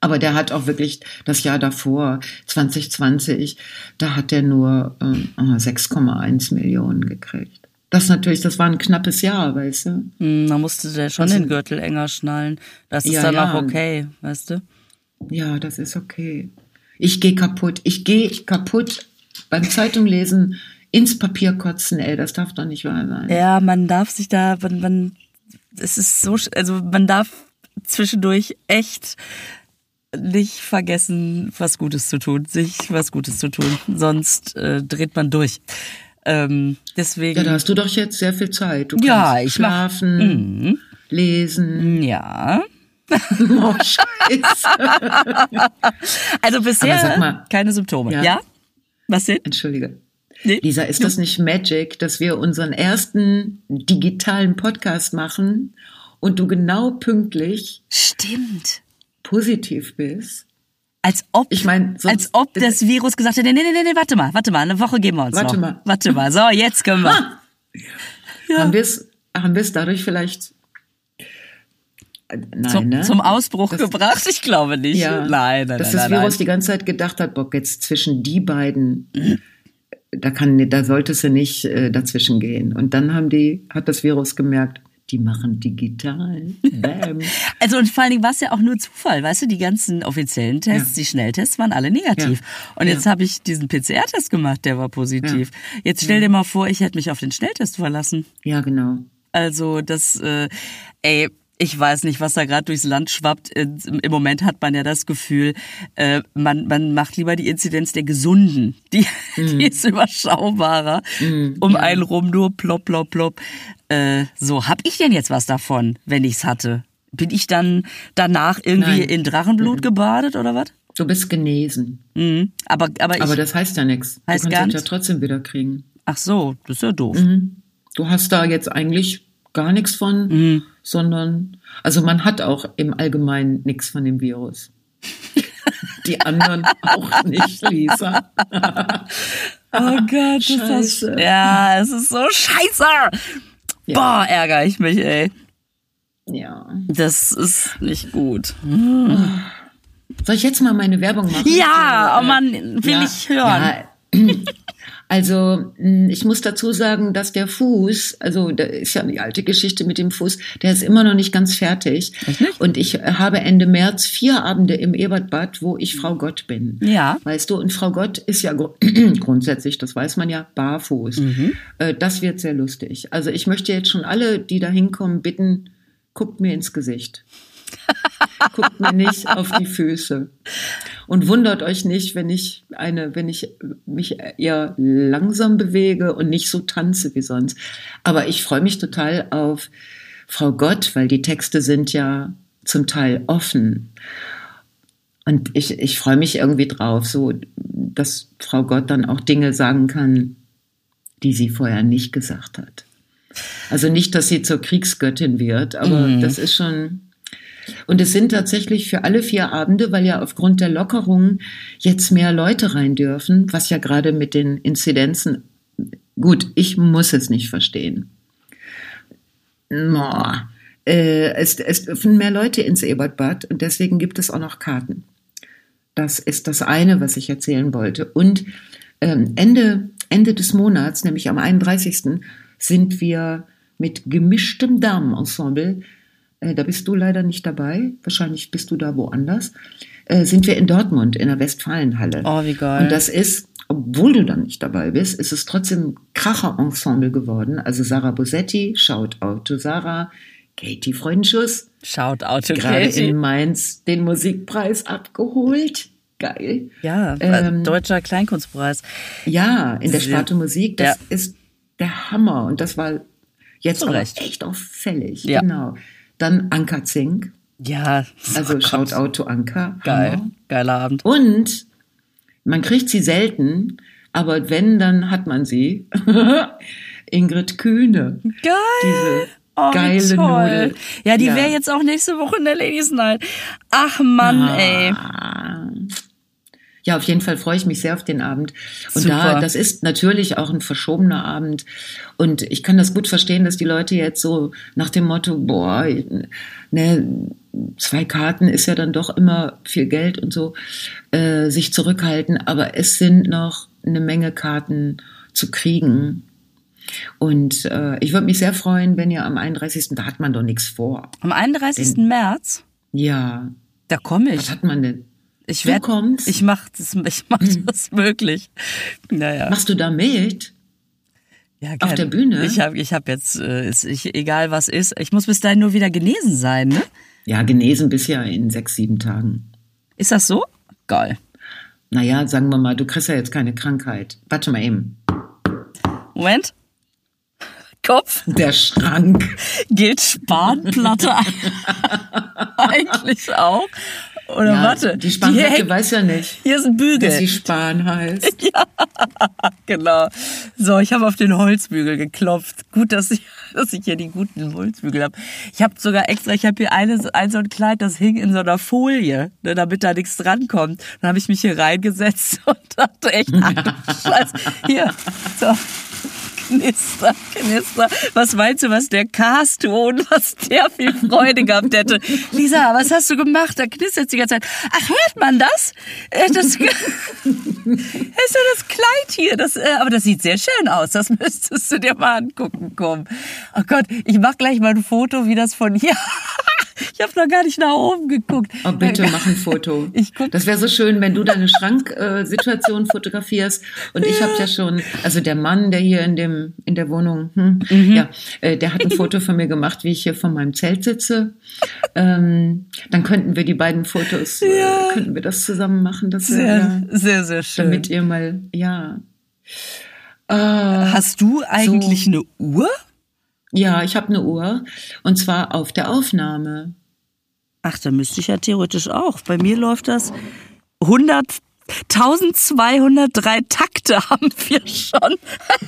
Aber der hat auch wirklich das Jahr davor, 2020, da hat er nur ähm, 6,1 Millionen gekriegt. Das natürlich, das war ein knappes Jahr, weißt du? Hm, da musste der schon Also- den Gürtel enger schnallen. Das ist Ja, dann ja. auch okay, weißt du? Ja, das ist okay. Ich gehe kaputt. Ich gehe kaputt beim Zeitunglesen ins Papier kotzen, ey, das darf doch nicht wahr sein. Ja, man darf sich da, man, man, es ist so, also man darf zwischendurch echt nicht vergessen, was Gutes zu tun, sich was Gutes zu tun, sonst äh, dreht man durch. Ähm, deswegen, Ja, da hast du doch jetzt sehr viel Zeit. Du Ja, kannst ich mach- schlafen, lesen. ja. (laughs) Oh, scheiße. (laughs) Also bisher sag mal- keine Symptome. Ja? Ja. Was denn? Entschuldige. Nee. Lisa, ist das nicht Magic, dass wir unseren ersten digitalen Podcast machen und du genau pünktlich Stimmt. positiv bist? Als ob, Ich mein, als ob das Virus gesagt hätte, nee, nee, nee, nee, warte mal, warte mal, eine Woche geben wir uns Warte noch. mal. Warte mal, so, jetzt können wir. Ah! Haben wir es haben wir's dadurch vielleicht äh, Nein, zum, ne? zum Ausbruch Das- gebracht? Ich glaube nicht. Ja, nein, nein, dass nein, das Virus nein. die ganze Zeit gedacht hat, Bock, jetzt zwischen die beiden, da kann, da sollte es ja nicht äh, dazwischen gehen. Und dann haben die, hat das Virus gemerkt, die machen digital. Bam. (laughs) Also und vor allen Dingen war es ja auch nur Zufall, weißt du, die ganzen offiziellen Tests, die Schnelltests waren alle negativ. Ja. Und jetzt Ja. habe ich diesen PCR-Test gemacht, der war positiv. Jetzt stell dir mal vor, ich hätte mich auf den Schnelltest verlassen. ja, genau. Also das, äh, ey, ich weiß nicht, was da gerade durchs Land schwappt. Äh, Im Moment hat man ja das Gefühl, äh, man, man macht lieber die Inzidenz der Gesunden. Die, (laughs) die ist überschaubarer. Um einen rum nur plopp, plopp, plopp. Äh, so, hab ich denn jetzt was davon, wenn ich's hatte? Bin ich dann danach irgendwie Nein. in Drachenblut gebadet oder was? Du bist genesen. Mhm. Aber, aber ich, Aber das heißt ja nichts. Du kannst es ja trotzdem wieder kriegen. ach so, das ist ja doof. Du hast da jetzt eigentlich gar nichts von, Mhm. sondern, also man hat auch im Allgemeinen nichts von dem Virus. (laughs) Die anderen auch nicht, Lisa. (laughs) Oh Gott, ist das, ja, es ist so scheiße. Ja. Boah, ärgere ich mich, ey. Ja. Das ist nicht gut. Soll ich jetzt mal meine Werbung machen? Ja, Für, oh Mann, will ja, ich hören. Ja, (clears throat) also mh, ich muss dazu sagen, dass der Fuß, also da ist ja die alte Geschichte mit dem Fuß, der ist immer noch nicht ganz fertig. Und ich habe Ende März vier Abende im Ebertbad, wo ich Frau Gott bin. Ja. Weißt du, und Frau Gott ist ja gru- (clears throat) grundsätzlich, das weiß man ja, barfuß. Mhm. Äh, Das wird sehr lustig. Also ich möchte jetzt schon alle, die da hinkommen, bitten, guckt mir ins Gesicht. Guckt mir nicht auf die Füße. Und wundert euch nicht, wenn ich eine, wenn ich mich eher langsam bewege und nicht so tanze wie sonst. Aber ich freue mich total auf Frau Gott, weil die Texte sind ja zum Teil offen. Und ich, ich freue mich irgendwie drauf, so, dass Frau Gott dann auch Dinge sagen kann, die sie vorher nicht gesagt hat. Also nicht, dass sie zur Kriegsgöttin wird, aber das ist schon. Und es sind tatsächlich für alle vier Abende, weil ja aufgrund der Lockerung jetzt mehr Leute rein dürfen, was ja gerade mit den Inzidenzen, gut, ich muss es nicht verstehen. Boah. Äh, es, es dürfen mehr Leute ins Ebertbad und deswegen gibt es auch noch Karten. Das ist das eine, was ich erzählen wollte. Und ähm, Ende, Ende des Monats, nämlich am 31. sind wir mit gemischtem Damenensemble, äh, da bist du leider nicht dabei, wahrscheinlich bist du da woanders, äh, sind wir in Dortmund in der Westfalenhalle. Oh, wie geil. Und das ist, obwohl du dann nicht dabei bist, ist es trotzdem ein Kracher-Ensemble geworden. Also Sarah Bosetti, Shout out to Sarah, Katie Freundschuss, Schaut Auto gerade in Mainz den Musikpreis abgeholt. Geil. Ja, Ähm, deutscher Kleinkunstpreis. Ja, in der Sparte Musik, das Ja. ist der Hammer. Und das war jetzt aber echt auffällig. Ja. Genau. Dann Anka Zink, Ja, also oh Shout Gott. out to Anka. Geil, Hammer. geiler Abend. Und man kriegt sie selten, aber wenn, dann hat man sie. (laughs) Ingrid Kühne. Geil. Diese Oh, geile toll. Nudel. Ja, die Ja. wäre jetzt auch nächste Woche in der Ladies Night. Ach Mann, ey. Ja, auf jeden Fall freue ich mich sehr auf den Abend. Und Super. da, das ist natürlich auch ein verschobener Abend. Und ich kann das gut verstehen, dass die Leute jetzt so nach dem Motto, boah, ne, zwei Karten ist ja dann doch immer viel Geld und so, äh, sich zurückhalten. Aber es sind noch eine Menge Karten zu kriegen. Und äh, ich würde mich sehr freuen, wenn ihr am 31. Da hat man doch nichts vor. Am 31. März, Ja. da komme Was ich. hat man denn? Ich Du werd, kommst? Ich mach das, ich mach das möglich. Naja. Machst du da mit? Ja, auf der Bühne? Ich habe ich hab jetzt, äh, ist, ich, egal was ist, ich muss bis dahin nur wieder genesen sein, ne? Ja, genesen bist ja in sechs, sieben Tagen. Ist das so? Geil. Naja, sagen wir mal, du kriegst ja jetzt keine Krankheit. Warte mal eben. Moment. Kopf Der Schrank. gilt Spanplatte (laughs) eigentlich auch. Oder Ja, warte. Die hängt- weiß ja nicht, hier ist ein dass Bügel. sie Span heißt. (laughs) Genau. So, ich habe auf den Holzbügel geklopft. Gut, dass ich, (laughs) dass ich hier die guten Holzbügel habe. Ich habe sogar extra, ich habe hier eine, ein so ein Kleid, das hing in so einer Folie, ne, damit da nichts drankommt. Dann habe ich mich hier reingesetzt (laughs) und dachte echt, ach, Scheiße. Hier, so. Knister, Knister. Was meinst du, was der Cast-Ton, was der viel Freude gehabt hätte? Lisa, was hast du gemacht? Da knistert die ganze Zeit. Ach, hört man das? Äh, Das (laughs) ist ja das Kleid hier. Das, äh, aber das sieht sehr schön aus. Das müsstest du dir mal angucken, komm. Oh Gott, ich mach gleich mal ein Foto, wie das von hier. (laughs) ich habe noch gar nicht nach oben geguckt. Oh, bitte mach ein Foto. Ich guck- das wäre so schön, wenn du deine Schranksituation fotografierst. Und ich habe ja schon, also der Mann, der hier in dem in der Wohnung, hm, Mhm. ja, äh, der hat ein Foto von mir gemacht, wie ich hier vor meinem Zelt sitze. Ähm, dann könnten wir die beiden Fotos, äh, könnten wir das zusammen machen. Das wäre, Sehr, sehr, sehr schön. damit ihr mal, ja. Äh, Hast du eigentlich eine Uhr? ja, ich habe eine Uhr und zwar auf der Aufnahme. Ach, da müsste ich ja theoretisch auch. Bei mir läuft das 100, 1203 Takte haben wir schon.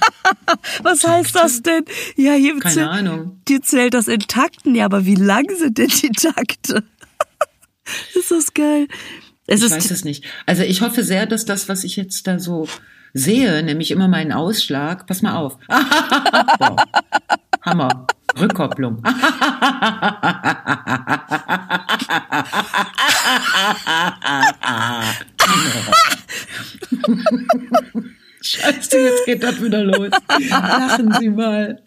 (laughs) Was heißt das denn? Ja, hier, Keine zäh- Ahnung. hier zählt das in Takten. Ja, aber wie lang sind denn die Takte? (laughs) ist das geil. Es Ich weiß es nicht. Also ich hoffe sehr, dass das, was ich jetzt da so sehe, nämlich immer meinen Ausschlag, pass mal auf. (laughs) wow. Hammer. Rückkopplung. Scheiße, jetzt geht das wieder los. Lachen Sie mal.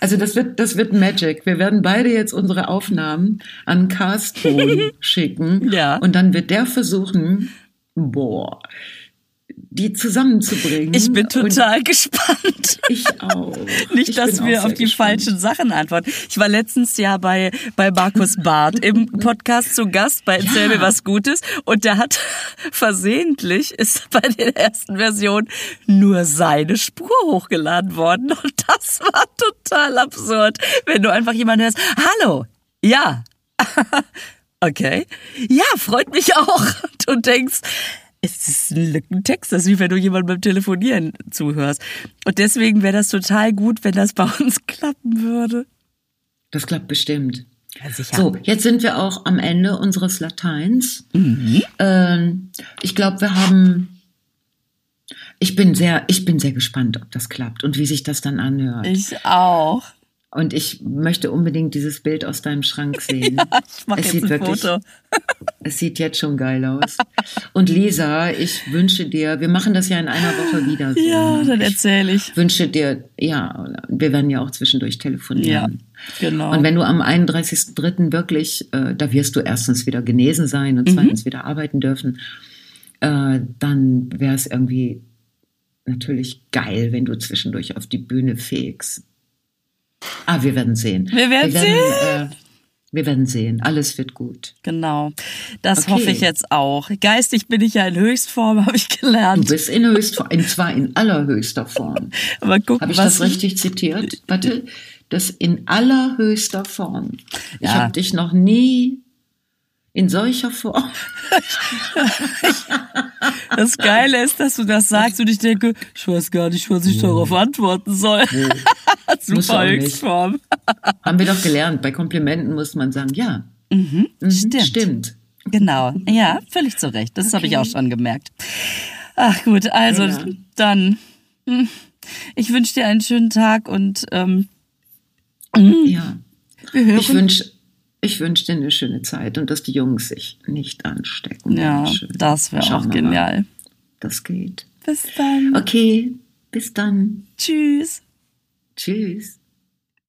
Also das wird, das wird Magic. Wir werden beide jetzt unsere Aufnahmen an Carsten (laughs) schicken. Ja. Und dann wird der versuchen, boah, die zusammenzubringen. ich bin Und total gespannt. ich auch. Nicht, Ich dass wir auf die gespannt. falschen Sachen antworten. Ich war letztens ja bei, bei Markus Barth im Podcast zu Gast bei Erzähl Ja. mir was Gutes und der hat versehentlich, ist bei der ersten Version nur seine Spur hochgeladen worden und das war total absurd, wenn du einfach jemanden hörst, hallo, ja, (laughs) okay, ja, freut mich auch und du denkst, es ist ein Lückentext, das ist wie wenn du jemandem beim Telefonieren zuhörst. Und deswegen wäre das total gut, wenn das bei (laughs) uns klappen würde. Das klappt bestimmt. Ja. So, jetzt sind wir auch am Ende unseres Lateins. Mhm. Ähm, ich glaube, wir haben. Ich bin sehr, ich bin sehr gespannt, ob das klappt und wie sich das dann anhört. Ich auch. Und ich möchte unbedingt dieses Bild aus deinem Schrank (laughs) sehen. Ich mache es jetzt sieht ein wirklich, Foto. (laughs) es sieht jetzt schon geil aus. Und Lisa, ich wünsche dir, wir machen das ja in einer Woche wieder so. Ja, dann ich erzähle ich. wünsche dir, ja, wir werden ja auch zwischendurch telefonieren. Ja, genau. Und wenn du am 31.03. wirklich, äh, da wirst du erstens wieder genesen sein Mhm. und zweitens wieder arbeiten dürfen, äh, dann wäre es irgendwie natürlich geil, wenn du zwischendurch auf die Bühne fegst. Ah, wir werden sehen. Wir werden Äh, wir werden sehen. Alles wird gut. Genau. Das Okay. hoffe ich jetzt auch. Geistig bin ich ja in Höchstform, (laughs) habe ich Du gelernt. bist in höchster, und zwar in allerhöchster Form. (laughs) Aber guck, Habe ich was das richtig zitiert? Warte, das in allerhöchster Form. Ich Ja. habe dich noch nie in solcher Form. (laughs) Das Geile ist, dass du das sagst und ich denke, ich weiß gar nicht, was ich darauf antworten soll. Super. Höchstform. (laughs) Haben wir doch gelernt. Bei Komplimenten muss man sagen, ja, mhm, Stimmt. stimmt. Genau, ja, völlig zu Recht. Das okay. habe ich auch schon gemerkt. Ach gut, also ja. dann. Hm, ich wünsche dir einen schönen Tag und ähm, hm, ja. Wir hören. Ich wünsche ich wünsch dir eine schöne Zeit und dass die Jungs sich nicht anstecken. Ja, das wäre auch genial. Mal. Das geht. Bis dann. Okay, bis dann. Tschüss. Tschüss.